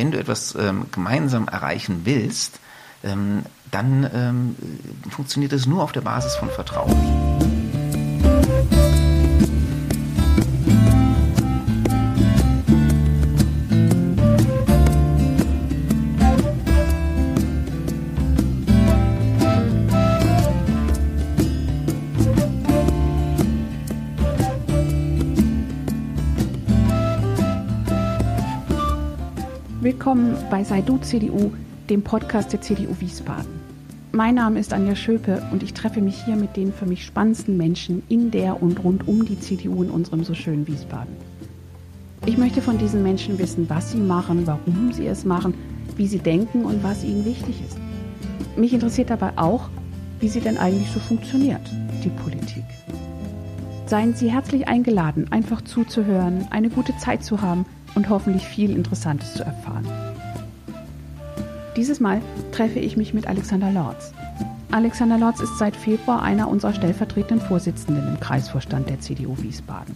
wenn du etwas ähm, gemeinsam erreichen willst, ähm, dann ähm, funktioniert es nur auf der Basis von Vertrauen. Bei Sei Du CDU, dem Podcast der CDU Wiesbaden. Mein Name ist Anja Schöpe und ich treffe mich hier mit den für mich spannendsten Menschen in der und rund um die CDU in unserem so schönen Wiesbaden. Ich möchte von diesen Menschen wissen, was sie machen, warum sie es machen, wie sie denken und was ihnen wichtig ist. Mich interessiert dabei auch, wie sie denn eigentlich so funktioniert, die Politik. Seien Sie herzlich eingeladen, einfach zuzuhören, eine gute Zeit zu haben – und hoffentlich viel Interessantes zu erfahren. Dieses Mal treffe ich mich mit Alexander Lorz. Alexander Lorz ist seit Februar einer unserer stellvertretenden Vorsitzenden im Kreisvorstand der CDU Wiesbaden.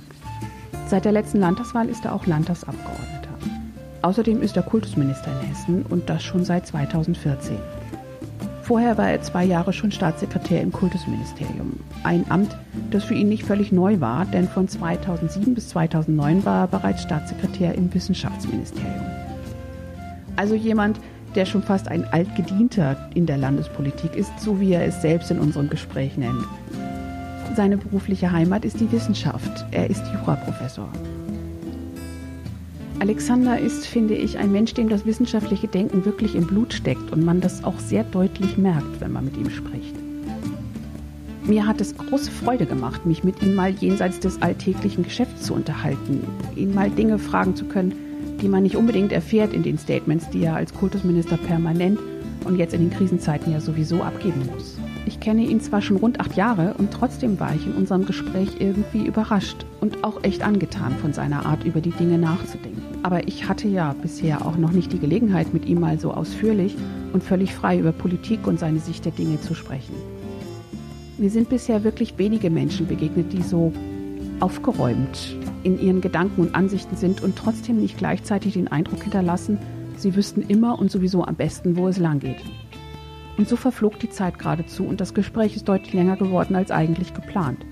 Seit der letzten Landtagswahl ist er auch Landtagsabgeordneter. Außerdem ist er Kultusminister in Hessen und das schon seit 2014. Vorher war er zwei Jahre schon Staatssekretär im Kultusministerium. Ein Amt, das für ihn nicht völlig neu war, denn von 2007 bis 2009 war er bereits Staatssekretär im Wissenschaftsministerium. Also jemand, der schon fast ein Altgedienter in der Landespolitik ist, so wie er es selbst in unserem Gespräch nennt. Seine berufliche Heimat ist die Wissenschaft. Er ist Juraprofessor. Alexander ist, finde ich, ein Mensch, dem das wissenschaftliche Denken wirklich im Blut steckt und man das auch sehr deutlich merkt, wenn man mit ihm spricht. Mir hat es große Freude gemacht, mich mit ihm mal jenseits des alltäglichen Geschäfts zu unterhalten, ihn mal Dinge fragen zu können, die man nicht unbedingt erfährt in den Statements, die er als Kultusminister permanent und jetzt in den Krisenzeiten ja sowieso abgeben muss. Ich kenne ihn zwar schon rund acht Jahre und trotzdem war ich in unserem Gespräch irgendwie überrascht und auch echt angetan von seiner Art, über die Dinge nachzudenken. Aber ich hatte ja bisher auch noch nicht die Gelegenheit, mit ihm mal so ausführlich und völlig frei über Politik und seine Sicht der Dinge zu sprechen. Mir sind bisher wirklich wenige Menschen begegnet, die so aufgeräumt in ihren Gedanken und Ansichten sind und trotzdem nicht gleichzeitig den Eindruck hinterlassen, sie wüssten immer und sowieso am besten, wo es lang geht. Und so verflog die Zeit geradezu und das Gespräch ist deutlich länger geworden als eigentlich geplant.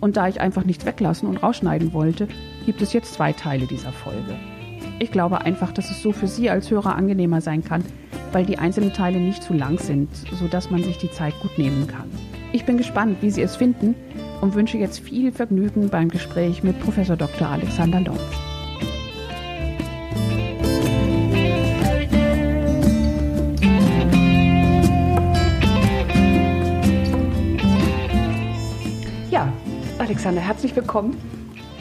Und da ich einfach nichts weglassen und rausschneiden wollte, gibt es jetzt zwei Teile dieser Folge. Ich glaube einfach, dass es so für Sie als Hörer angenehmer sein kann, weil die einzelnen Teile nicht zu lang sind, sodass man sich die Zeit gut nehmen kann. Ich bin gespannt, wie Sie es finden und wünsche jetzt viel Vergnügen beim Gespräch mit Professor Dr. Alexander Lotz. Alexander, herzlich willkommen.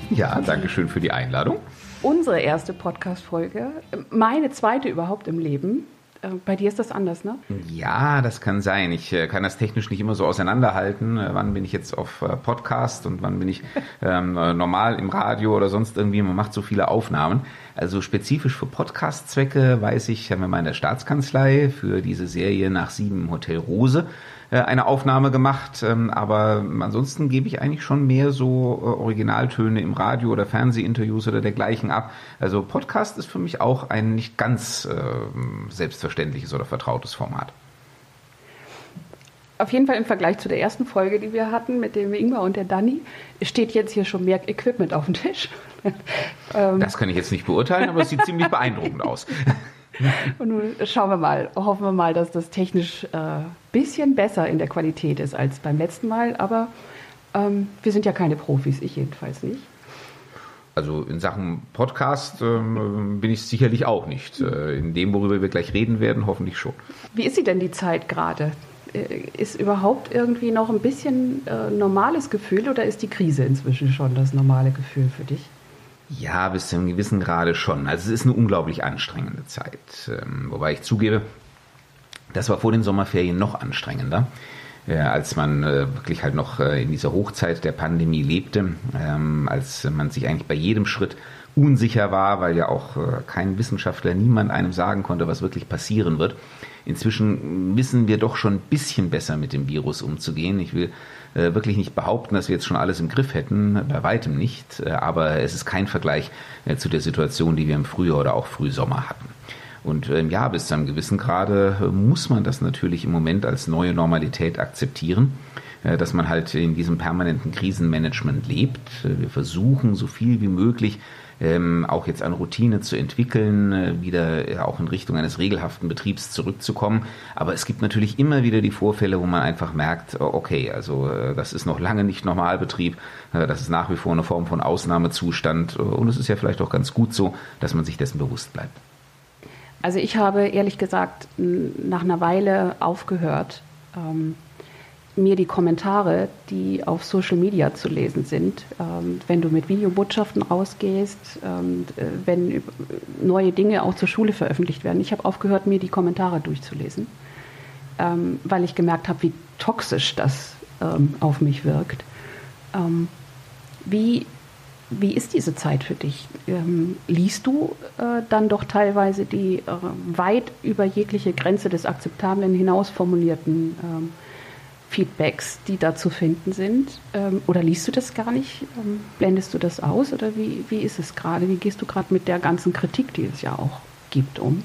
Ja, danke schön für die Einladung. Unsere erste Podcast-Folge, meine zweite überhaupt im Leben. Äh, bei dir ist das anders, ne? Ja, das kann sein. Ich äh, kann das technisch nicht immer so auseinanderhalten. Äh, wann bin ich jetzt auf Podcast und wann bin ich ähm, normal im Radio oder sonst irgendwie. Man macht so viele Aufnahmen. Also spezifisch für Podcast-Zwecke weiß ich, haben wir mal in der Staatskanzlei für diese Serie nach sieben Hotel Rose äh, eine Aufnahme gemacht, ähm, aber ansonsten gebe ich eigentlich schon mehr so äh, Originaltöne im Radio oder Fernsehinterviews oder dergleichen ab. Also Podcast ist für mich auch ein nicht ganz äh, selbstverständliches oder vertrautes Format. Auf jeden Fall im Vergleich zu der ersten Folge, die wir hatten mit dem Ingmar und der Dani, steht jetzt hier schon mehr Equipment auf dem Tisch. Ähm. das kann ich jetzt nicht beurteilen, aber es sieht ziemlich beeindruckend aus. Und nun schauen wir mal, hoffen wir mal, dass das technisch ein äh, bisschen besser in der Qualität ist als beim letzten Mal. Aber ähm, wir sind ja keine Profis, ich jedenfalls nicht. Also in Sachen Podcast ähm, bin ich sicherlich auch nicht. Äh, in dem, worüber wir gleich reden werden, hoffentlich schon. Wie ist sie denn die Zeit gerade? Äh, ist überhaupt irgendwie noch ein bisschen äh, normales Gefühl oder ist die Krise inzwischen schon das normale Gefühl für dich? Ja, bis zu einem gewissen Grade schon. Also es ist eine unglaublich anstrengende Zeit. Ähm, wobei ich zugebe, das war vor den Sommerferien noch anstrengender, äh, als man äh, wirklich halt noch äh, in dieser Hochzeit der Pandemie lebte, ähm, als man sich eigentlich bei jedem Schritt unsicher war, weil ja auch äh, kein Wissenschaftler, niemand einem sagen konnte, was wirklich passieren wird. Inzwischen wissen wir doch schon ein bisschen besser mit dem Virus umzugehen. Ich will wirklich nicht behaupten, dass wir jetzt schon alles im Griff hätten, bei weitem nicht, äh, aber es ist kein Vergleich äh, zu der Situation, die wir im Frühjahr oder auch Frühsommer hatten. Und ähm, ja, bis zu einem gewissen Grade äh, muss man das natürlich im Moment als neue Normalität akzeptieren, äh, dass man halt in diesem permanenten Krisenmanagement lebt. Äh, wir versuchen so viel wie möglich ähm, auch jetzt an Routine zu entwickeln, äh, wieder äh, auch in Richtung eines regelhaften Betriebs zurückzukommen. Aber es gibt natürlich immer wieder die Vorfälle, wo man einfach merkt, oh, okay, also äh, das ist noch lange nicht Normalbetrieb, äh, das ist nach wie vor eine Form von Ausnahmezustand und es ist ja vielleicht auch ganz gut so, dass man sich dessen bewusst bleibt. Also ich habe ehrlich gesagt nach einer Weile aufgehört, ähm, mir die Kommentare, die auf Social Media zu lesen sind, ähm, wenn du mit Videobotschaften rausgehst, ähm, äh, wenn neue Dinge auch zur Schule veröffentlicht werden. Ich habe aufgehört, mir die Kommentare durchzulesen, ähm, weil ich gemerkt habe, wie toxisch das ähm, auf mich wirkt. Ähm, wie, wie ist diese Zeit für dich? Ähm, liest du äh, dann doch teilweise die äh, weit über jegliche Grenze des Akzeptablen hinaus formulierten Feedbacks, die da zu finden sind? Ähm, oder liest du das gar nicht? Ähm, blendest du das aus? Oder wie, wie ist es gerade? Wie gehst du gerade mit der ganzen Kritik, die es ja auch gibt, um?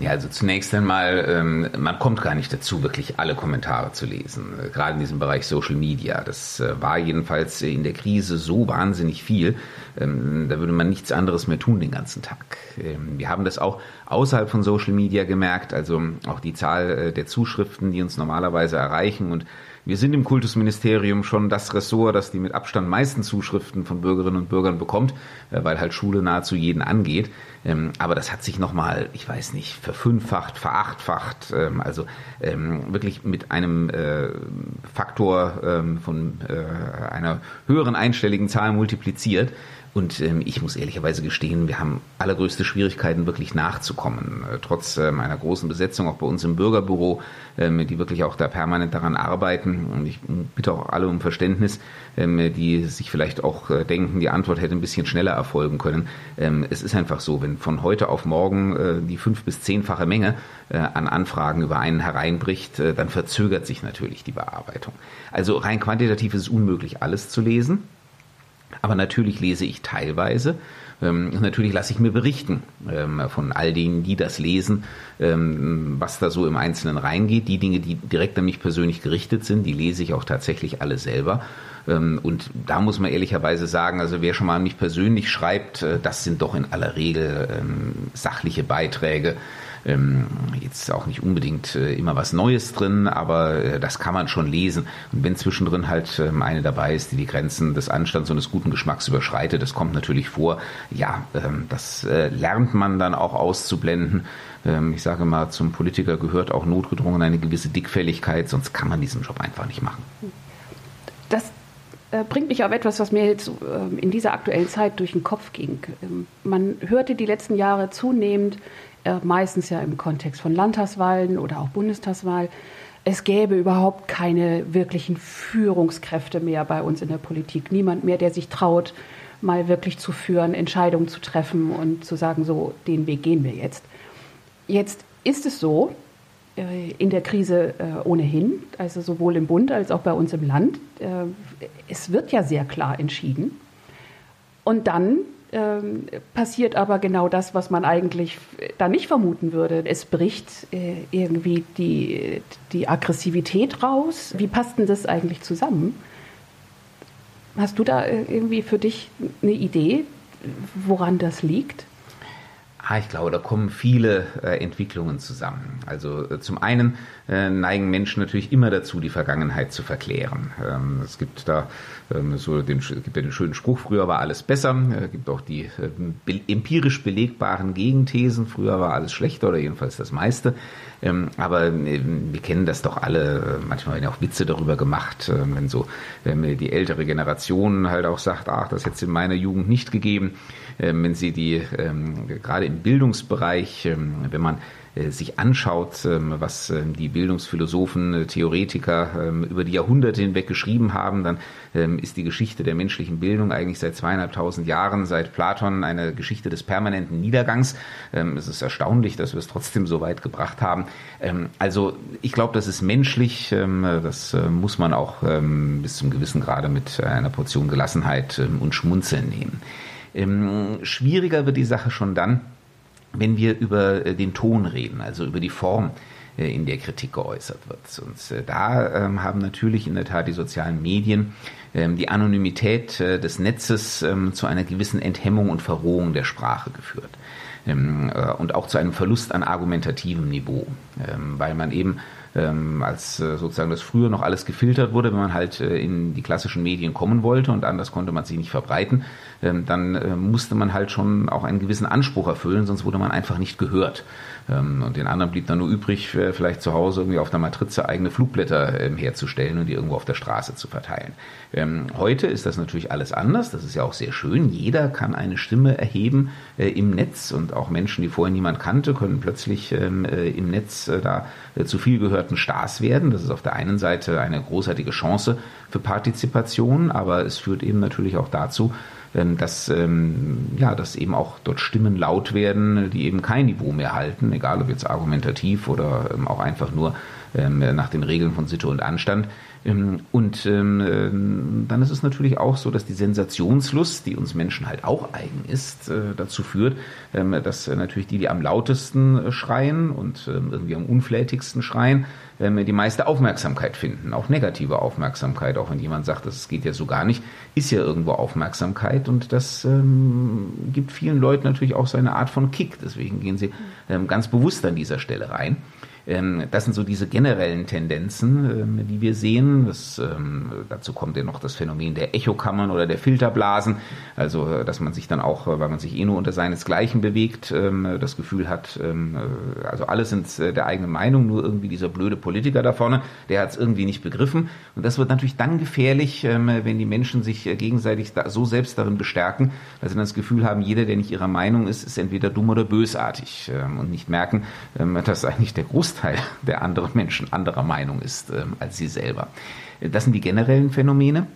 Ja, also zunächst einmal, ähm, man kommt gar nicht dazu, wirklich alle Kommentare zu lesen, äh, gerade in diesem Bereich Social Media. Das äh, war jedenfalls in der Krise so wahnsinnig viel, ähm, da würde man nichts anderes mehr tun den ganzen Tag. Ähm, wir haben das auch außerhalb von Social Media gemerkt, also auch die Zahl äh, der Zuschriften, die uns normalerweise erreichen und wir sind im Kultusministerium schon das Ressort, das die mit Abstand meisten Zuschriften von Bürgerinnen und Bürgern bekommt, äh, weil halt Schule nahezu jeden angeht. Ähm, aber das hat sich nochmal, ich weiß nicht, verfünffacht, verachtfacht, ähm, also ähm, wirklich mit einem äh, Faktor von äh, einer höheren einstelligen Zahl multipliziert. Und ähm, ich muss ehrlicherweise gestehen, wir haben allergrößte Schwierigkeiten, wirklich nachzukommen. Äh, trotz ähm, einer großen Besetzung auch bei uns im Bürgerbüro, ähm, die wirklich auch da permanent daran arbeiten. Und ich bitte auch alle um Verständnis, ähm, die sich vielleicht auch äh, denken, die Antwort hätte ein bisschen schneller erfolgen können. Ähm, es ist einfach so, wenn von heute auf morgen äh, die fünf- bis zehnfache Menge äh, an Anfragen über einen hereinbricht, äh, dann verzögert sich natürlich die Bearbeitung. Also rein quantitativ ist es unmöglich, alles zu lesen. Aber natürlich lese ich teilweise. Ähm, natürlich lasse ich mir berichten ähm, von all denen, die das lesen, ähm, was da so im Einzelnen reingeht. Die Dinge, die direkt an mich persönlich gerichtet sind, die lese ich auch tatsächlich alle selber. Ähm, und da muss man ehrlicherweise sagen, also wer schon mal an mich persönlich schreibt, äh, das sind doch in aller Regel ähm, sachliche Beiträge ähm, jetzt auch nicht unbedingt äh, immer was Neues drin, aber äh, das kann man schon lesen. Und wenn zwischendrin halt ähm, eine dabei ist, die die Grenzen des Anstands und des guten Geschmacks überschreitet, das kommt natürlich vor. Ja, ähm, das äh, lernt man dann auch auszublenden. Ähm, ich sage mal, zum Politiker gehört auch notgedrungen eine gewisse Dickfälligkeit, sonst kann man diesen Job einfach nicht machen. Das äh, bringt mich auf etwas, was mir jetzt ähm, in dieser aktuellen Zeit durch den Kopf ging. Ähm, man hörte die letzten Jahre zunehmend meistens ja im Kontext von Landtagswahlen oder auch Bundestagswahl, es gäbe überhaupt keine wirklichen Führungskräfte mehr bei uns in der Politik. Niemand mehr, der sich traut, mal wirklich zu führen, Entscheidungen zu treffen und zu sagen, so, den Weg gehen wir jetzt. Jetzt ist es so, äh, in der Krise äh, ohnehin, also sowohl im Bund als auch bei uns im Land, es wird ja sehr klar entschieden. Und dann ähm, passiert aber genau das, was man eigentlich da nicht vermuten würde. Es bricht äh, irgendwie die, die Aggressivität raus. Wie passt denn das eigentlich zusammen? Hast du da äh, irgendwie für dich eine Idee, woran das liegt? Ah, ich glaube, da kommen viele äh, Entwicklungen zusammen. Also äh, zum einen äh, neigen Menschen natürlich immer dazu, die Vergangenheit zu verklären. Ähm, es gibt da ähm, so den, gibt ja den schönen Spruch, früher war alles besser. Es äh, gibt auch die äh, be empirisch belegbaren Gegenthesen, früher war alles schlechter oder jedenfalls das meiste. Ähm, aber äh, wir kennen das doch alle. Manchmal werden auch Witze darüber gemacht, äh, wenn so wenn die ältere Generation halt auch sagt, ach, das hätte es in meiner Jugend nicht gegeben. Ähm, wenn sie die ähm, gerade im Bildungsbereich, ähm, wenn man äh, sich anschaut, was die Bildungsphilosophen, äh, Theoretiker über die Jahrhunderte hinweg geschrieben haben, dann ist die Geschichte der menschlichen Bildung eigentlich seit zweieinhalbtausend Jahren, seit Platon, eine Geschichte des permanenten Niedergangs. Es ist erstaunlich, dass wir es trotzdem so weit gebracht haben. Also ich glaube, das ist menschlich. Das äh, muss man auch bis zum gewissen Grade mit einer Portion Gelassenheit und Schmunzeln nehmen. Schwieriger wird die Sache schon dann, wenn wir über den Ton reden, also über die Form, in der Kritik geäußert wird. Und da ähm, haben natürlich in der Tat die sozialen Medien ähm, die Anonymität des Netzes ähm, zu einer gewissen Enthemmung und Verrohung der Sprache geführt. Und auch zu einem Verlust an argumentativem Niveau, weil man eben ähm, als äh, sozusagen das früher noch alles gefiltert wurde, wenn man halt äh, in die klassischen Medien kommen wollte und anders konnte man sich nicht verbreiten, ähm, dann äh, musste man halt schon auch einen gewissen Anspruch erfüllen, sonst wurde man einfach nicht gehört. Ähm, und den anderen blieb dann nur übrig, äh, vielleicht zu Hause irgendwie auf der Matrize eigene Flugblätter ähm, herzustellen und die irgendwo auf der Straße zu verteilen. Ähm, heute ist das natürlich alles anders. Das ist ja auch sehr schön. Jeder kann eine Stimme erheben äh, im Netz und auch Menschen, die vorher niemand kannte, können plötzlich äh, im Netz da zu viel gehörten Stars werden. Das ist auf der einen Seite eine großartige Chance für Partizipation, aber es führt eben natürlich auch dazu, ähm, dass, ähm, ja, dass eben auch dort Stimmen laut werden, die eben kein Niveau mehr halten, egal ob jetzt argumentativ oder ähm, auch einfach nur nach den Regeln von Sitte und Anstand. Und dann ist es natürlich auch so, dass die Sensationslust, die uns Menschen halt auch eigen ist, äh, dazu führt, dass natürlich die, die am lautesten äh, schreien und irgendwie am unflätigsten schreien, die meiste Aufmerksamkeit finden, auch negative Aufmerksamkeit, auch wenn jemand sagt, das geht ja so gar nicht, ist ja irgendwo Aufmerksamkeit und das ähm, gibt vielen Leuten natürlich auch so eine Art von Kick. Deswegen gehen sie ähm, ganz bewusst an dieser Stelle rein. Ähm, das sind so diese generellen Tendenzen, ähm, die wir sehen. Das, ähm, dazu kommt ja noch das Phänomen der Echokammern oder der Filterblasen. Also, äh, dass man sich dann auch, äh, weil man sich eh nur unter seinesgleichen bewegt, das Gefühl hat, äh, also alle sind der eigenen Meinung, nur irgendwie dieser blöde Politiker da vorne, der hat es irgendwie nicht begriffen. Und das wird natürlich dann gefährlich, wenn die Menschen sich gegenseitig so selbst darin bestärken, dass sie dann das Gefühl haben, jeder, der nicht ihrer Meinung ist, ist entweder dumm oder bösartig und nicht merken, dass eigentlich der Großteil Großteil der anderen Menschen anderer Meinung ist ähm, als sie selber. Das sind die generellen Phänomene.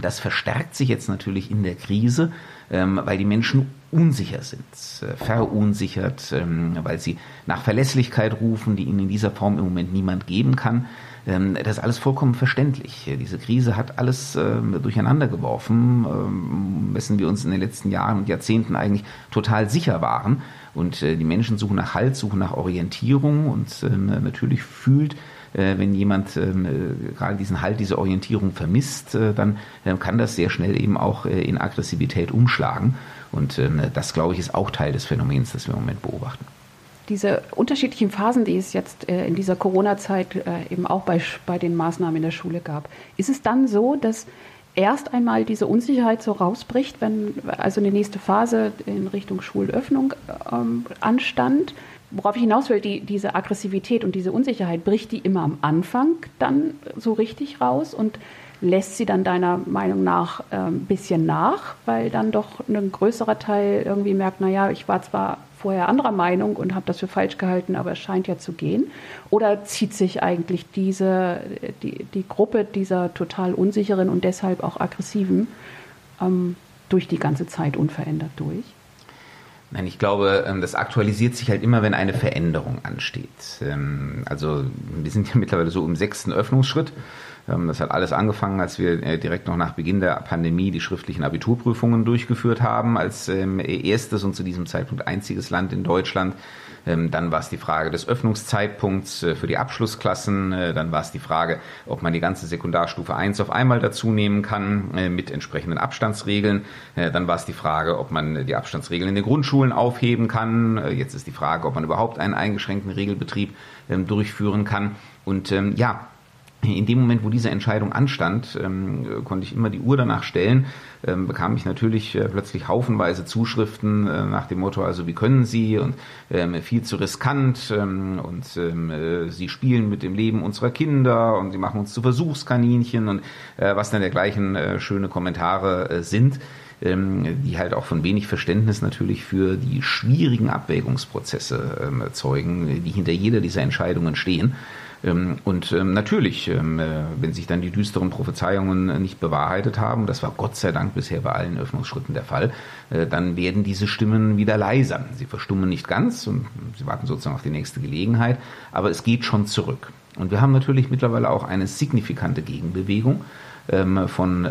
Das verstärkt sich jetzt natürlich in der Krise, ähm, weil die Menschen unsicher sind, äh, verunsichert, ähm, weil sie nach Verlässlichkeit rufen, die ihnen in dieser Form im Moment niemand geben kann. Ähm, das ist alles vollkommen verständlich. Diese Krise hat alles ähm, durcheinander geworfen, ähm, wessen wir uns in den letzten Jahren und Jahrzehnten eigentlich total sicher waren. Und äh, die Menschen suchen nach Halt, suchen nach Orientierung und natürlich fühlt, äh, wenn jemand äh, gerade diesen Halt, diese Orientierung vermisst, dann kann das sehr schnell eben auch in Aggressivität umschlagen. Und das, glaube ich, ist auch Teil des Phänomens, das wir im Moment beobachten diese unterschiedlichen Phasen, die es jetzt äh, in dieser Corona-Zeit äh, eben auch bei, bei den Maßnahmen in der Schule gab, ist es dann so, dass erst einmal diese Unsicherheit so rausbricht, wenn also eine nächste Phase in Richtung Schulöffnung ähm, anstand? Worauf ich hinaus will, die, diese Aggressivität und diese Unsicherheit, bricht die immer am Anfang dann so richtig raus und lässt sie dann deiner Meinung nach ein ähm, bisschen nach, weil dann doch ein größerer Teil irgendwie merkt, naja, ich war zwar vorher anderer Meinung und habe das für falsch gehalten, aber es scheint ja zu gehen? Oder zieht sich eigentlich diese, die, die Gruppe dieser total unsicheren und deshalb auch aggressiven ähm, durch die ganze Zeit unverändert durch? Nein, ich glaube, ähm, das aktualisiert sich halt immer, wenn eine Veränderung ansteht. Ähm, also wir sind ja mittlerweile so im sechsten Öffnungsschritt. Ähm, das hat alles angefangen, als wir äh, direkt noch nach Beginn der Pandemie die schriftlichen Abiturprüfungen durchgeführt haben, als ähm, erstes und zu diesem Zeitpunkt einziges Land in Deutschland. Ähm, dann war es die Frage des Öffnungszeitpunkts äh, für die Abschlussklassen. Äh, dann war es die Frage, ob man die ganze Sekundarstufe 1 auf einmal dazu nehmen kann mit entsprechenden Abstandsregeln. Dann war es die Frage, ob man die Abstandsregeln in den Grundschulen aufheben kann. Jetzt ist die Frage, ob man überhaupt einen eingeschränkten Regelbetrieb durchführen kann. Und ja, in dem Moment, wo diese Entscheidung anstand, ähm, konnte ich immer die Uhr danach stellen, ähm, bekam ich natürlich äh, plötzlich haufenweise Zuschriften äh, nach dem Motto, also wie können Sie und ähm, viel zu riskant ähm, und ähm, äh, Sie spielen mit dem Leben unserer Kinder und Sie machen uns zu Versuchskaninchen und äh, was dann dergleichen äh, schöne Kommentare äh, sind die halt auch von wenig Verständnis natürlich für die schwierigen Abwägungsprozesse zeugen, die hinter jeder dieser Entscheidungen stehen. Ähm, und ähm, natürlich, ähm, äh, wenn sich dann die düsteren Prophezeiungen nicht bewahrheitet haben, das war Gott sei Dank bisher bei allen Öffnungsschritten der Fall, äh, dann werden diese Stimmen wieder leiser. Sie verstummen nicht ganz und sie warten sozusagen auf die nächste Gelegenheit, aber es geht schon zurück. Und wir haben natürlich mittlerweile auch eine signifikante Gegenbewegung von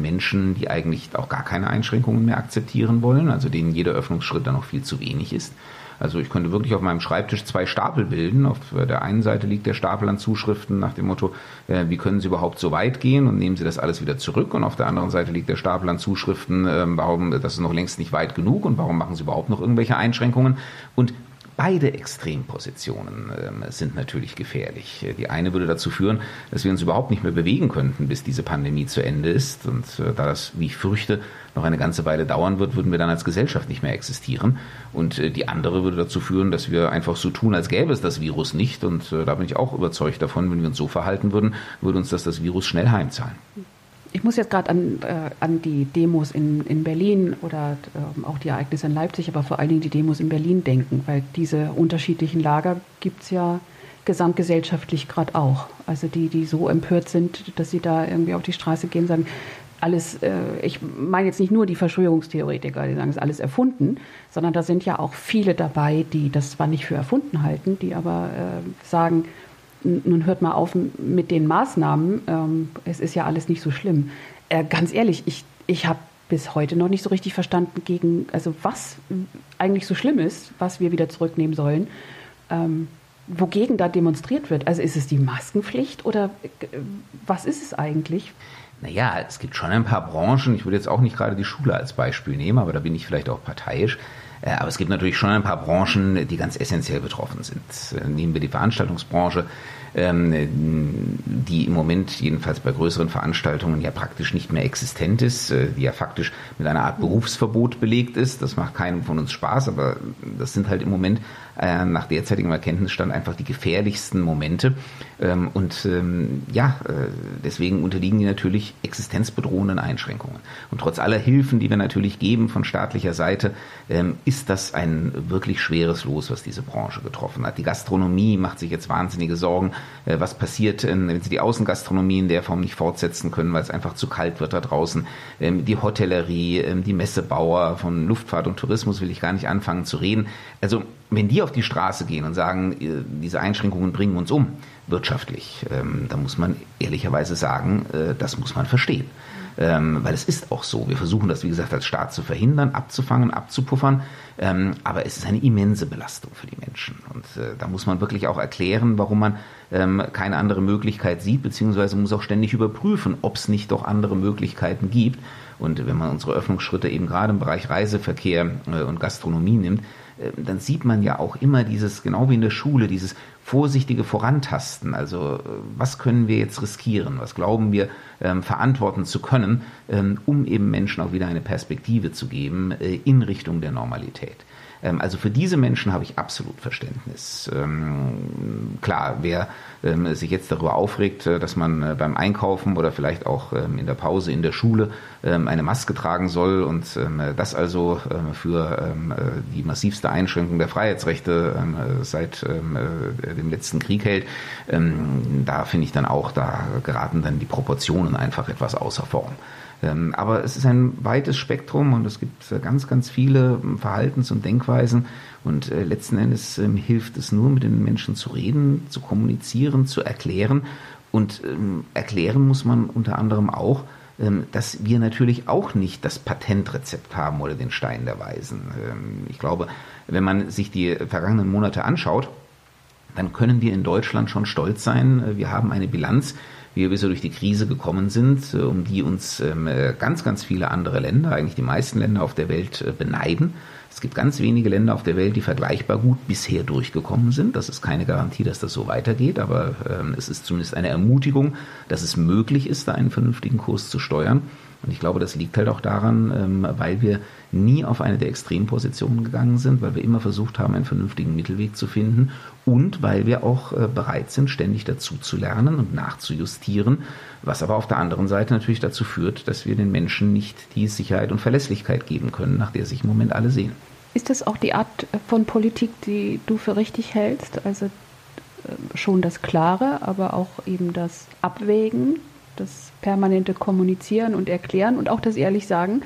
Menschen, die eigentlich auch gar keine Einschränkungen mehr akzeptieren wollen, also denen jeder Öffnungsschritt dann noch viel zu wenig ist. Also ich könnte wirklich auf meinem Schreibtisch zwei Stapel bilden. Auf der einen Seite liegt der Stapel an Zuschriften nach dem Motto, äh, wie können Sie überhaupt so weit gehen und nehmen Sie das alles wieder zurück. Und auf der anderen Seite liegt der Stapel an Zuschriften, äh, warum das ist noch längst nicht weit genug und warum machen Sie überhaupt noch irgendwelche Einschränkungen. Und Beide Extrempositionen äh, sind natürlich gefährlich. Die eine würde dazu führen, dass wir uns überhaupt nicht mehr bewegen könnten, bis diese Pandemie zu Ende ist. Und äh, da das, wie ich fürchte, noch eine ganze Weile dauern wird, würden wir dann als Gesellschaft nicht mehr existieren. Und äh, die andere würde dazu führen, dass wir einfach so tun, als gäbe es das Virus nicht. Und äh, da bin ich auch überzeugt davon, wenn wir uns so verhalten würden, würde uns das das Virus schnell heimzahlen. Ich muss jetzt gerade an, äh, an die Demos in, in Berlin oder äh, auch die Ereignisse in Leipzig, aber vor allen Dingen die Demos in Berlin denken, weil diese unterschiedlichen Lager gibt es ja gesamtgesellschaftlich gerade auch. Also die, die so empört sind, dass sie da irgendwie auf die Straße gehen sagen, alles, äh, ich meine jetzt nicht nur die Verschwörungstheoretiker, die sagen, es ist alles erfunden, sondern da sind ja auch viele dabei, die das zwar nicht für erfunden halten, die aber äh, sagen, nun hört mal auf mit den Maßnahmen, ähm, es ist ja alles nicht so schlimm. Äh, ganz ehrlich, ich, ich habe bis heute noch nicht so richtig verstanden, gegen, also was eigentlich so schlimm ist, was wir wieder zurücknehmen sollen, ähm, wogegen da demonstriert wird. Also ist es die Maskenpflicht oder äh, was ist es eigentlich? Naja, es gibt schon ein paar Branchen, ich würde jetzt auch nicht gerade die Schule als Beispiel nehmen, aber da bin ich vielleicht auch parteiisch. Äh, aber es gibt natürlich schon ein paar Branchen, die ganz essentiell betroffen sind. Äh, nehmen wir die Veranstaltungsbranche, ähm, die im Moment jedenfalls bei größeren Veranstaltungen ja praktisch nicht mehr existent ist, äh, die ja faktisch mit einer Art Berufsverbot belegt ist. Das macht keinem von uns Spaß, aber das sind halt im Moment äh, nach derzeitigem Erkenntnisstand einfach die gefährlichsten Momente. Ähm, und ähm, ja, äh, deswegen unterliegen die natürlich existenzbedrohenden Einschränkungen. Und trotz aller Hilfen, die wir natürlich geben von staatlicher Seite, ähm, ist das ein wirklich schweres Los, was diese Branche getroffen hat. Die Gastronomie macht sich jetzt wahnsinnige Sorgen, äh, was passiert, wenn sie die Außengastronomie in der Form nicht fortsetzen können, weil es einfach zu kalt wird da draußen. Die Hotellerie, die Messebauer von Luftfahrt und Tourismus will ich gar nicht anfangen zu reden. Also wenn die auf die Straße gehen und sagen, äh, diese Einschränkungen bringen uns um, wirtschaftlich, ähm, dann muss man ehrlicherweise sagen, äh, das muss man verstehen. Ähm, weil es ist auch so. Wir versuchen das, wie gesagt, als Staat zu verhindern, abzufangen, abzupuffern. Ähm, aber es ist eine immense Belastung für die Menschen. Und äh, da muss man wirklich auch erklären, warum man ähm, keine andere Möglichkeit sieht, beziehungsweise muss auch ständig überprüfen, ob es nicht doch andere Möglichkeiten gibt. Und wenn man unsere Öffnungsschritte eben gerade im Bereich Reiseverkehr äh, und Gastronomie nimmt, dann sieht man ja auch immer dieses, genau wie in der Schule, dieses vorsichtige Vorantasten. Also äh, was können wir jetzt riskieren? Was glauben wir ähm, verantworten zu können, ähm, um eben Menschen auch wieder eine Perspektive zu geben äh, in Richtung der Normalität? Ähm, also für diese Menschen habe ich absolut Verständnis. Ähm, klar, wer ähm, sich jetzt darüber aufregt, äh, dass man äh, beim Einkaufen oder vielleicht auch in der Pause in der Schule eine Maske tragen soll und das also für die massivste Einschränkung der Freiheitsrechte seit dem letzten Krieg hält, da finde ich dann auch, da geraten dann die Proportionen einfach etwas außer Form. Ähm, aber es ist ein weites Spektrum und es gibt ganz, ganz viele ähm, Verhaltens- und Denkweisen. Und äh, letzten Endes ähm, hilft es nur, mit den Menschen zu reden, zu kommunizieren, zu erklären. Und erklären muss man unter anderem auch, dass wir natürlich auch nicht das Patentrezept haben oder den Stein der Weisen. Ich glaube, wenn man sich die vergangenen Monate anschaut, dann können wir in Deutschland schon stolz sein. Wir haben eine Bilanz, wie wir so durch die Krise gekommen sind, äh, um die uns ähm, äh, ganz, ganz viele andere Länder, eigentlich die meisten Länder auf der Welt äh, beneiden. Es gibt ganz wenige Länder auf der Welt, die vergleichbar gut bisher durchgekommen sind. Das ist keine Garantie, dass das so weitergeht, aber ähm, es ist zumindest eine Ermutigung, dass es möglich ist, da einen vernünftigen Kurs zu steuern. Und ich glaube, das liegt halt auch daran, ähm, weil wir nie auf eine der Extrempositionen gegangen sind, weil wir immer versucht haben, einen vernünftigen Mittelweg zu finden und weil wir auch äh, bereit sind, ständig dazu zu lernen und nachzujustieren, was aber auf der anderen Seite natürlich dazu führt, dass wir den Menschen nicht die Sicherheit und Verlässlichkeit geben können, nach der sich im Moment alle sehen. Ist das auch die Art von Politik, die du für richtig hältst? Also äh, schon das Klare, aber auch eben das Abwägen das permanente Kommunizieren und Erklären und auch das ehrlich sagen,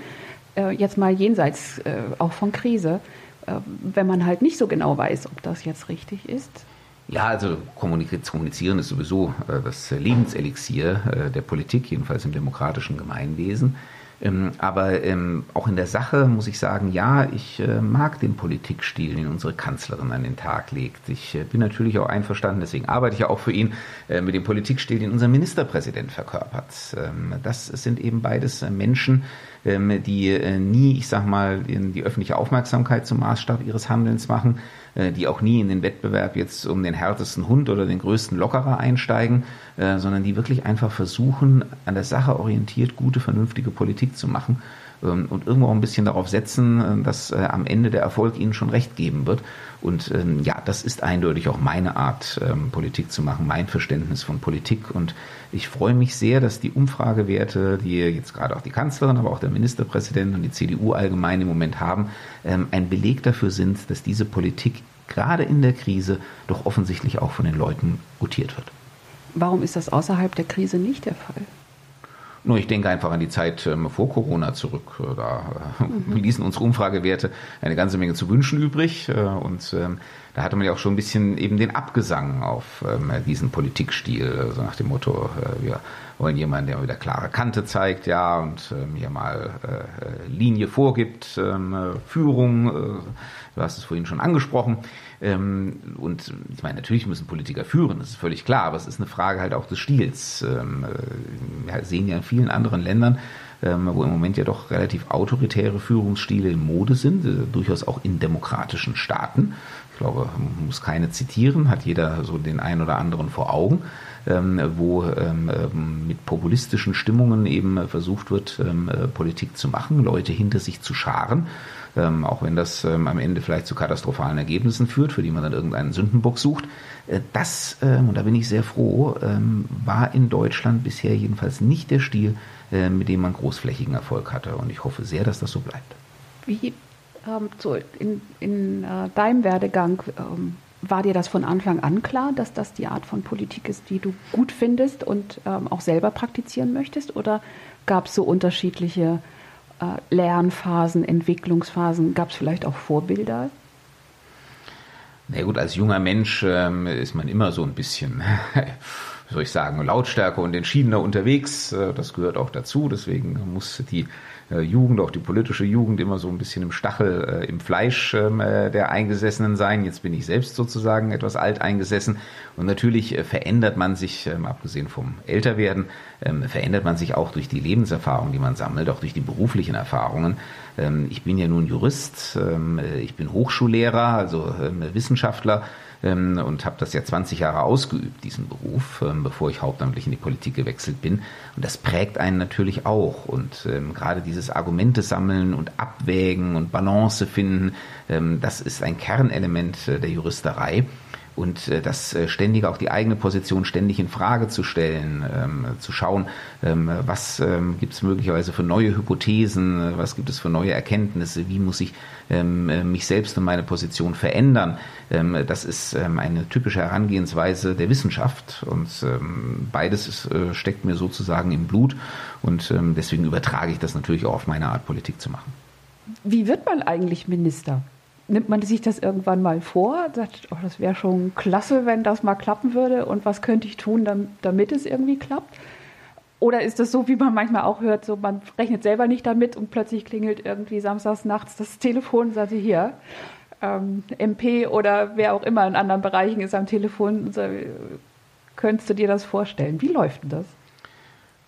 äh, jetzt mal jenseits äh, auch von Krise, äh, wenn man halt nicht so genau weiß, ob das jetzt richtig ist. Ja, also kommunizieren ist sowieso äh, das Lebenselixier äh, der Politik, jedenfalls im demokratischen Gemeinwesen. Ähm, aber ähm, auch in der Sache muss ich sagen, ja, ich äh, mag den Politikstil, den unsere Kanzlerin an den Tag legt. Ich äh, bin natürlich auch einverstanden, deswegen arbeite ich ja auch für ihn, äh, mit dem Politikstil, den unser Ministerpräsident verkörpert. Ähm, das sind eben beides äh, Menschen, ähm, die äh, nie, ich sag mal, die öffentliche Aufmerksamkeit zum Maßstab ihres Handelns machen, die auch nie in den Wettbewerb jetzt um den härtesten Hund oder den größten Lockerer einsteigen, äh, sondern die wirklich einfach versuchen, an der Sache orientiert gute, vernünftige Politik zu machen und irgendwo auch ein bisschen darauf setzen, äh, dass am Ende der Erfolg ihnen schon recht geben wird. Und ähm, ja, das ist eindeutig auch meine Art, ähm, Politik zu machen, mein Verständnis von Politik. Und ich freue mich sehr, dass die Umfragewerte, die jetzt gerade auch die Kanzlerin, aber auch der Ministerpräsident und die CDU allgemein im Moment haben, ein Beleg dafür sind, dass diese Politik gerade in der Krise doch offensichtlich auch von den Leuten gutiert wird. Warum ist das außerhalb der Krise nicht der Fall? Nur ich denke einfach an die Zeit ähm, vor Corona zurück. Äh, da äh, mhm. ließen unsere Umfragewerte eine ganze Menge zu wünschen übrig. Äh, und ähm, da hatte man ja auch schon ein bisschen eben den Abgesang auf ähm, diesen Politikstil, so nach dem Motto, wir wollen jemanden, der wieder klare Kante zeigt, ja, und mir mal Linie vorgibt, Führung, du hast es vorhin schon angesprochen. Ähm, und ich meine, natürlich müssen Politiker führen, das ist völlig klar, aber es ist eine Frage halt auch des Stils. Ähm, äh, wir sehen ja in vielen anderen Ländern, ähm, wo im Moment ja doch relativ autoritäre Führungsstile in Mode sind, äh, durchaus auch in demokratischen Staaten. Ich glaube, man muss keine zitieren, hat jeder so den einen oder anderen vor Augen, wo mit populistischen Stimmungen eben versucht wird, äh, Politik zu machen, Leute hinter sich zu scharen ähm, auch wenn das ähm, am Ende vielleicht zu katastrophalen Ergebnissen führt, für die man dann irgendeinen Sündenbock sucht. Äh, das, ähm, und da bin ich sehr froh, ähm, war in Deutschland bisher jedenfalls nicht der Stil, äh, mit dem man großflächigen Erfolg hatte. Und ich hoffe sehr, dass das so bleibt. Wie ähm, so in, in äh, deinem Werdegang ähm, war dir das von Anfang an klar, dass das die Art von Politik ist, die du gut findest und auch selber praktizieren möchtest? Oder gab es so unterschiedliche Lernphasen, Entwicklungsphasen? Gab es vielleicht auch Vorbilder? Na gut, als junger Mensch ähm, ist man immer so ein bisschen, wie soll ich sagen, lautstärker und entschiedener unterwegs. Äh, das gehört auch dazu. Deswegen muss die äh, Jugend, auch die politische Jugend, immer so ein bisschen im Stachel, äh, im Fleisch ähm, äh, der Eingesessenen sein. Jetzt bin ich selbst sozusagen etwas alt eingesessen. Und natürlich äh, verändert man sich, ähm, abgesehen vom Älterwerden, ähm, verändert man sich auch durch die Lebenserfahrung, die man sammelt, auch durch die beruflichen Erfahrungen. Ich bin ja nun Jurist, ich bin Hochschullehrer, also Wissenschaftler ähm, und habe das ja 20 Jahre ausgeübt, diesen Beruf, ähm, bevor ich hauptamtlich in die Politik gewechselt bin. Und das prägt einen natürlich auch. Und ähm, gerade dieses Argumente sammeln und abwägen und Balance finden, ähm, das ist ein Kernelement äh, der Juristerei und äh, das äh, ständig auch die eigene Position ständig in Frage zu stellen, ähm, zu schauen, ähm, was ähm, gibt es möglicherweise für neue Hypothesen, was gibt es für neue Erkenntnisse, wie muss ich ähm, äh, mich selbst und meine Position verändern. Ähm, das ist ähm, eine typische Herangehensweise der Wissenschaft und beides ist, äh, steckt mir sozusagen im Blut und deswegen übertrage ich das natürlich auch auf meine Art Politik zu machen. Wie wird man eigentlich Minister? Nimmt man sich das irgendwann mal vor, sagt, oh, das wäre schon klasse, wenn das mal klappen würde und was könnte ich tun, damit es irgendwie klappt? Oder ist das so, wie man manchmal auch hört, so man rechnet selber nicht damit und plötzlich klingelt irgendwie samstags nachts das Telefon und sagt hier, ähm, MP oder wer auch immer in anderen Bereichen ist am Telefon und sagt, könntest du dir das vorstellen? Wie läuft denn das?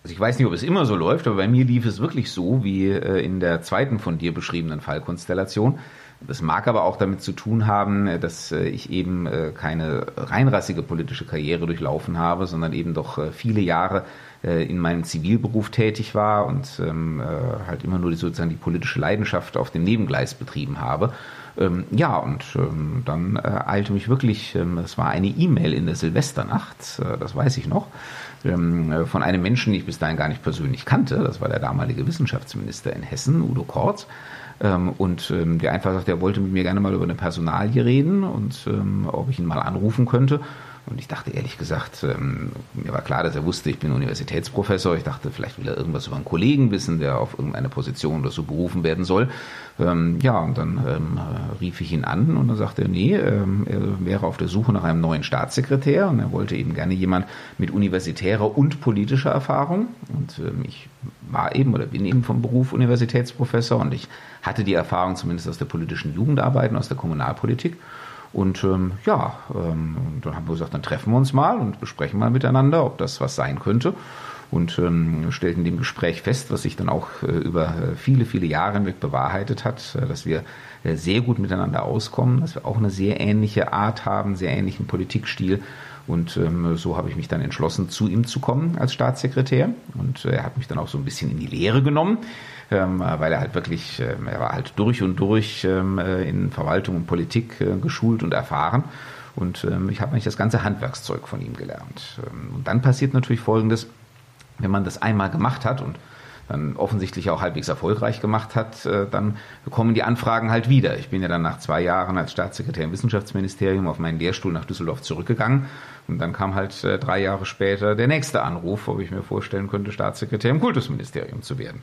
Also ich weiß nicht, ob es immer so läuft, aber bei mir lief es wirklich so, wie äh, in der zweiten von dir beschriebenen Fallkonstellation. Das mag aber auch damit zu tun haben, äh, dass äh, ich eben äh, keine reinrassige politische Karriere durchlaufen habe, sondern eben doch viele Jahre in meinem Zivilberuf tätig war und ähm, halt immer nur sozusagen die politische Leidenschaft auf dem Nebengleis betrieben habe. Ähm, ja, und ähm, dann eilte mich wirklich, es war eine E-Mail in der Silvesternacht, das weiß ich noch, von einem Menschen, den ich bis dahin gar nicht persönlich kannte. Das war der damalige Wissenschaftsminister in Hessen, Udo Kortz. Ähm, und ähm, der einfach sagt, er wollte mit mir gerne mal über eine Personalie reden und ähm, ob ich ihn mal anrufen könnte. Und ich dachte ehrlich gesagt, ähm, mir war klar, dass er wusste, ich bin Universitätsprofessor. Ich dachte, vielleicht will er irgendwas über einen Kollegen wissen, der auf irgendeine Position oder so berufen werden soll. Ähm, ja, und dann ähm, rief ich ihn an und dann sagte er, nee, ähm, er wäre auf der Suche nach einem neuen Staatssekretär und er wollte eben gerne jemand mit universitärer und politischer Erfahrung. Und ähm, ich war eben oder bin eben vom Beruf Universitätsprofessor und ich hatte die Erfahrung zumindest aus der politischen Jugendarbeit und aus der Kommunalpolitik. Und ähm, ja, ähm, dann haben wir gesagt, dann treffen wir uns mal und besprechen mal miteinander, ob das was sein könnte. Und ähm, stellten dem Gespräch fest, was sich dann auch äh, über äh, viele, viele Jahre hinweg bewahrheitet hat, äh, dass wir äh, sehr gut miteinander auskommen, dass wir auch eine sehr ähnliche Art haben, sehr ähnlichen Politikstil. Und ähm, so habe ich mich dann entschlossen, zu ihm zu kommen als Staatssekretär. Und äh, er hat mich dann auch so ein bisschen in die Lehre genommen weil er halt wirklich, ähm, er war halt durch und durch ähm, äh, in Verwaltung und Politik äh, geschult und erfahren. Und ähm, ich habe eigentlich das ganze Handwerkszeug von ihm gelernt. Ähm, und dann passiert natürlich Folgendes, wenn man das einmal gemacht hat und dann offensichtlich auch halbwegs erfolgreich gemacht hat, äh, dann kommen die Anfragen halt wieder. Ich bin ja dann nach zwei Jahren als Staatssekretär im Wissenschaftsministerium auf meinen Lehrstuhl nach Düsseldorf zurückgegangen. Und dann kam halt äh, drei Jahre später der nächste Anruf, ob ich mir vorstellen könnte, Staatssekretär im Kultusministerium zu werden.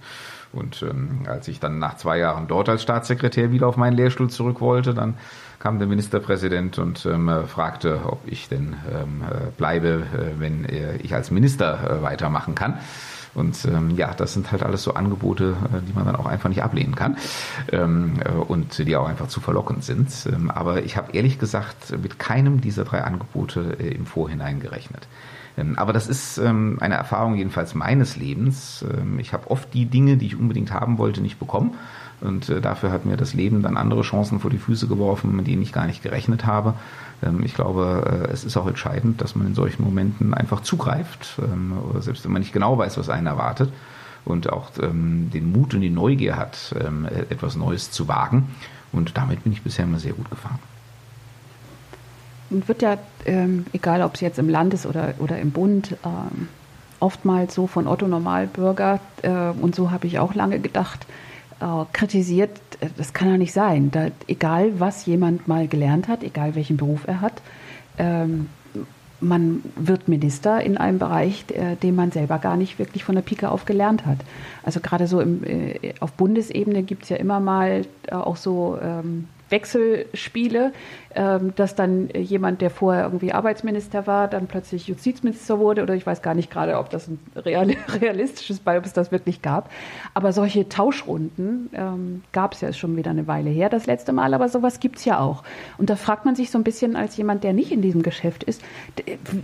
Und ähm, als ich dann nach zwei Jahren dort als Staatssekretär wieder auf meinen Lehrstuhl zurück wollte, dann kam der Ministerpräsident und ähm, fragte, ob ich denn ähm, äh, bleibe, äh, wenn ich als Minister äh, weitermachen kann. Und ähm, ja, das sind halt alles so Angebote, äh, die man dann auch einfach nicht ablehnen kann ähm, äh, und die auch einfach zu verlockend sind. Ähm, aber ich habe ehrlich gesagt mit keinem dieser drei Angebote äh, im Vorhinein gerechnet. Ähm, aber das ist ähm, eine Erfahrung jedenfalls meines Lebens. Ich habe oft die Dinge, die ich unbedingt haben wollte, nicht bekommen. Und äh, dafür hat mir das Leben dann andere Chancen vor die Füße geworfen, mit denen ich gar nicht gerechnet habe. Ähm, ich glaube, äh, es ist auch entscheidend, dass man in solchen Momenten einfach zugreift, ähm, selbst wenn man nicht genau weiß, was einen erwartet, und auch ähm, den Mut und die Neugier hat, etwas Neues zu wagen. Und damit bin ich bisher immer sehr gut gefahren. Und wird ja, egal ob es jetzt im Landes- oder, oder im Bund, oftmals so von Otto Normalbürger, äh, und so habe ich auch lange gedacht, äh, kritisiert, äh, das kann ja nicht sein. Da, egal, was jemand mal gelernt hat, egal welchen Beruf er hat, ähm, man wird Minister in einem Bereich, äh, den man selber gar nicht wirklich von der Pike auf gelernt hat. Also gerade so im, äh, auf Bundesebene gibt es ja immer mal äh, auch so ähm, Wechselspiele, ähm, dass dann jemand, der vorher irgendwie Arbeitsminister war, dann plötzlich Justizminister wurde oder ich weiß gar nicht gerade, ob das ein realistisches Beispiel, es das wirklich gab. Aber solche Tauschrunden ähm, gab es ja schon wieder eine Weile her, das letzte Mal, aber sowas gibt es ja auch. Und da fragt man sich so ein bisschen als jemand, der nicht in diesem Geschäft ist,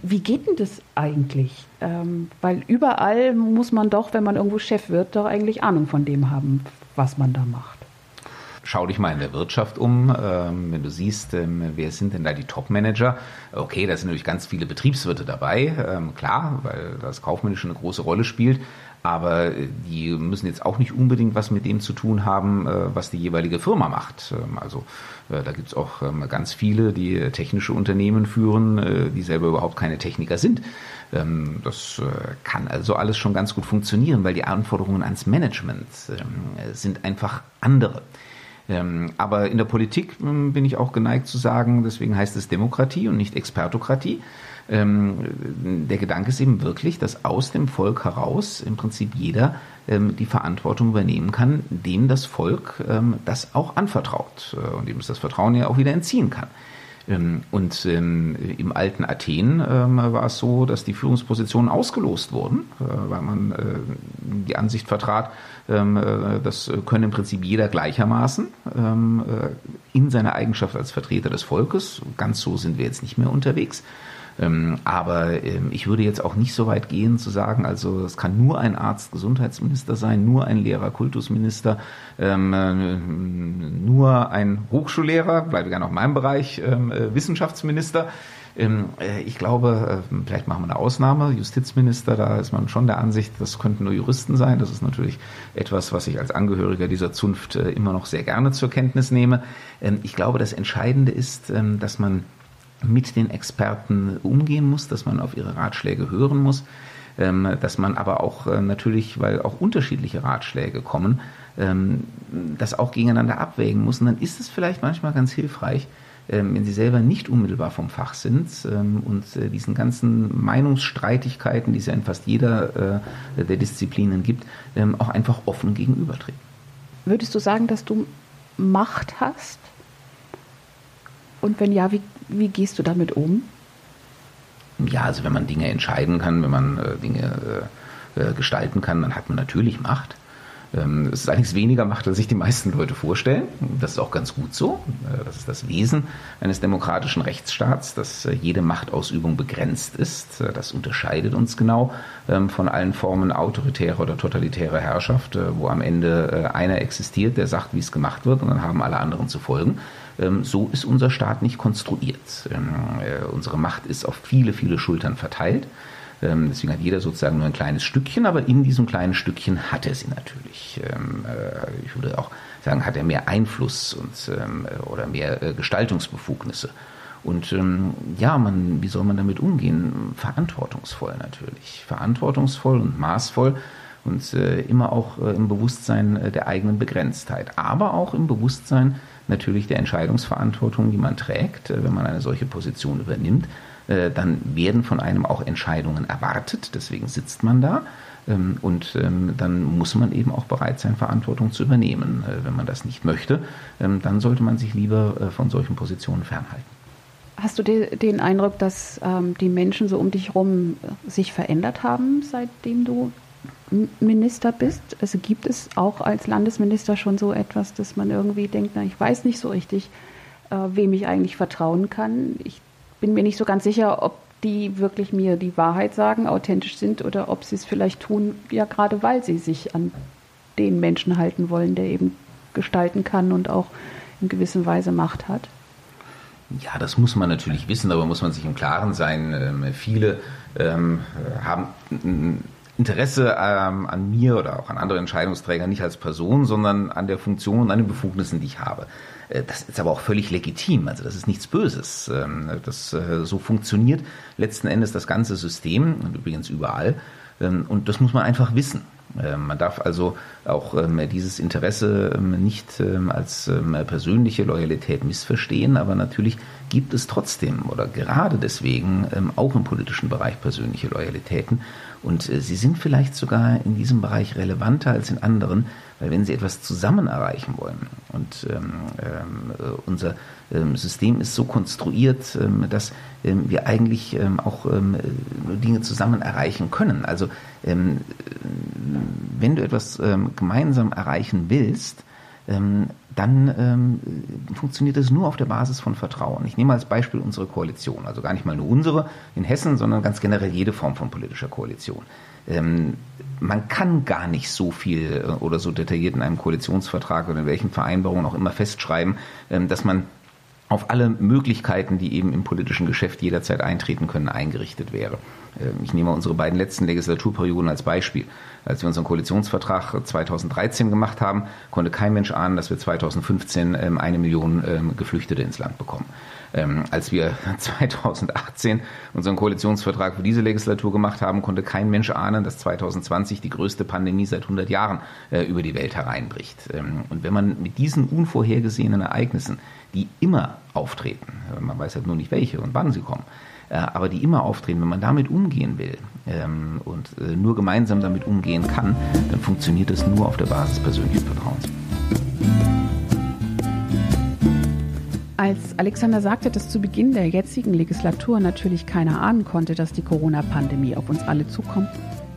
wie geht denn das eigentlich? Ähm, weil überall muss man doch, wenn man irgendwo Chef wird, doch eigentlich Ahnung von dem haben, was man da macht schau dich mal in der Wirtschaft um, ähm, wenn du siehst, ähm, wer sind denn da die Top-Manager? Okay, da sind natürlich ganz viele Betriebswirte dabei, ähm, klar, weil das Kaufmännische eine große Rolle spielt. Aber äh, die müssen jetzt auch nicht unbedingt was mit dem zu tun haben, äh, was die jeweilige Firma macht. Ähm, also äh, da gibt's auch ähm, ganz viele, die technische Unternehmen führen, die selber überhaupt keine Techniker sind. Ähm, das kann also alles schon ganz gut funktionieren, weil die Anforderungen ans Management sind einfach andere. Ähm, aber in der Politik ähm, bin ich auch geneigt zu sagen, deswegen heißt es Demokratie und nicht Expertokratie. Ähm, der Gedanke ist eben wirklich, dass aus dem Volk heraus im Prinzip jeder die Verantwortung übernehmen kann, dem das Volk das auch anvertraut äh, und dem es das Vertrauen ja auch wieder entziehen kann. Ähm, und ähm, im alten Athen ähm, war es so, dass die Führungspositionen ausgelost wurden, äh, weil man äh, die Ansicht vertrat, äh, das könne im Prinzip jeder gleichermaßen in seiner Eigenschaft als Vertreter des Volkes. Ganz so sind wir jetzt nicht mehr unterwegs. Ähm, aber ähm, ich würde jetzt auch nicht so weit gehen zu sagen, also es kann nur ein Arzt Gesundheitsminister sein, nur ein Lehrer Kultusminister, ähm, äh, nur ein Hochschullehrer, bleibe gerne auf meinem Bereich, ähm, äh, Wissenschaftsminister. Ähm, äh, ich glaube, äh, vielleicht machen wir eine Ausnahme. Justizminister, da ist man schon der Ansicht, das könnten nur Juristen sein. Das ist natürlich etwas, was ich als Angehöriger dieser Zunft äh, immer noch sehr gerne zur Kenntnis nehme. Ähm, ich glaube, das Entscheidende ist, dass man mit den Experten umgehen muss, dass man auf ihre Ratschläge hören muss, ähm, dass man aber auch äh, natürlich, weil auch unterschiedliche Ratschläge kommen, ähm, das auch gegeneinander abwägen muss. Und dann ist es vielleicht manchmal ganz hilfreich, ähm, wenn sie selber nicht unmittelbar vom Fach sind und äh, diesen ganzen Meinungsstreitigkeiten, die es ja in fast jeder äh, der Disziplinen gibt, auch einfach offen gegenübertreten. Würdest du sagen, dass du Macht hast? Und wenn ja, wie, wie gehst du damit um? Ja, also wenn man Dinge entscheiden kann, wenn man äh, Dinge äh, gestalten kann, dann hat man natürlich Macht. Ähm, es ist allerdings weniger Macht, als sich die meisten Leute vorstellen. Das ist auch ganz gut so. Äh, das ist das Wesen eines demokratischen Rechtsstaats, dass äh, jede Machtausübung begrenzt ist. Äh, das unterscheidet uns genau ähm, von allen Formen autoritärer oder totalitärer Herrschaft, wo am Ende einer existiert, der sagt, wie es gemacht wird, und dann haben alle anderen zu folgen. Ähm, so ist unser Staat nicht konstruiert. Unsere Macht ist auf viele, viele Schultern verteilt. Ähm, deswegen hat jeder sozusagen nur ein kleines Stückchen, aber in diesem kleinen Stückchen hat er sie natürlich. Ähm, äh, ich würde auch sagen, hat er mehr Einfluss und, ähm, oder mehr äh, Gestaltungsbefugnisse. Und ähm, ja, man, wie soll man damit umgehen? Verantwortungsvoll natürlich. Verantwortungsvoll und maßvoll und äh, immer auch äh, im Bewusstsein äh, der eigenen Begrenztheit, aber auch im Bewusstsein natürlich der Entscheidungsverantwortung, die man trägt, äh, wenn man eine solche Position übernimmt. Äh, dann werden von einem auch Entscheidungen erwartet, deswegen sitzt man da. Ähm, und ähm, dann muss man eben auch bereit sein, Verantwortung zu übernehmen. Äh, wenn man das nicht möchte, ähm, dann sollte man sich lieber äh, von solchen Positionen fernhalten. Hast du den Eindruck, dass die Menschen so um dich herum sich verändert haben, seitdem du Minister bist? Also gibt es auch als Landesminister schon so etwas, dass man irgendwie denkt, na, ich weiß nicht so richtig, wem ich eigentlich vertrauen kann. Ich bin mir nicht so ganz sicher, ob die wirklich mir die Wahrheit sagen, authentisch sind oder ob sie es vielleicht tun, ja gerade weil sie sich an den Menschen halten wollen, der eben gestalten kann und auch in gewisser Weise Macht hat. Ja, das muss man natürlich wissen, aber muss man sich im Klaren sein. Ähm, viele ähm, haben Interesse ähm, an mir oder auch an anderen Entscheidungsträgern nicht als Person, sondern an der Funktion und an den Befugnissen, die ich habe. Äh, das ist aber auch völlig legitim. Also das ist nichts Böses. Ähm, das, äh, so funktioniert letzten Endes das ganze System und übrigens überall. Ähm, und das muss man einfach wissen. Ähm, man darf also auch dieses Interesse nicht als persönliche Loyalität missverstehen, aber natürlich gibt es trotzdem oder gerade deswegen auch im politischen Bereich persönliche Loyalitäten. Und äh, sie sind vielleicht sogar in diesem Bereich relevanter als in anderen, weil wenn Sie etwas zusammen erreichen wollen und ähm, äh, unser ähm, System ist so konstruiert, ähm, dass ähm, wir eigentlich ähm, auch ähm, Dinge zusammen erreichen können. Also wenn du etwas gemeinsam erreichen willst, dann ähm, funktioniert es nur auf der Basis von Vertrauen. Ich nehme als Beispiel unsere Koalition, also gar nicht mal nur unsere in Hessen, sondern ganz generell jede Form von politischer Koalition ähm, man kann gar nicht so viel äh, oder so detailliert in einem Koalitionsvertrag oder in welchen Vereinbarungen auch immer festschreiben, ähm, dass man auf alle Möglichkeiten, die eben im politischen Geschäft jederzeit eintreten können, eingerichtet wäre. Ähm, ich nehme unsere beiden letzten Legislaturperioden als Beispiel. Als wir unseren Koalitionsvertrag 2013 gemacht haben, konnte kein Mensch ahnen, dass wir 2015 ähm, eine Million ähm, Geflüchtete ins Land bekommen. Als wir 2018 unseren Koalitionsvertrag für diese Legislatur gemacht haben, konnte kein Mensch ahnen, dass 2020 die größte Pandemie seit 100 Jahren äh, über die Welt hereinbricht. Und wenn man mit diesen unvorhergesehenen Ereignissen, die immer auftreten, man weiß halt nur nicht welche und wann sie kommen, äh, aber die immer auftreten, wenn man damit umgehen will ähm, und äh, nur gemeinsam damit umgehen kann, dann funktioniert das nur auf der Basis persönlichen Vertrauens. Als Alexander sagte, dass zu Beginn der jetzigen Legislatur natürlich keiner ahnen konnte, dass die Corona-Pandemie auf uns alle zukommt,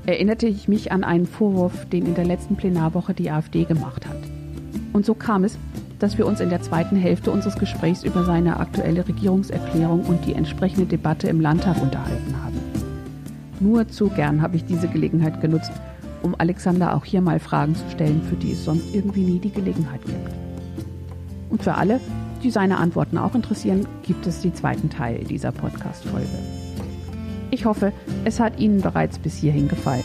erinnerte ich mich an einen Vorwurf, den in der letzten Plenarwoche die AfD gemacht hat. Und so kam es, dass wir uns in der zweiten Hälfte unseres Gesprächs über seine aktuelle Regierungserklärung und die entsprechende Debatte im Landtag unterhalten haben. Nur zu gern habe ich diese Gelegenheit genutzt, um Alexander auch hier mal Fragen zu stellen, für die es sonst irgendwie nie die Gelegenheit gibt. Und für alle, die seine Antworten auch interessieren, gibt es den zweiten Teil dieser Podcast-Folge. Ich hoffe, es hat Ihnen bereits bis hierhin gefallen.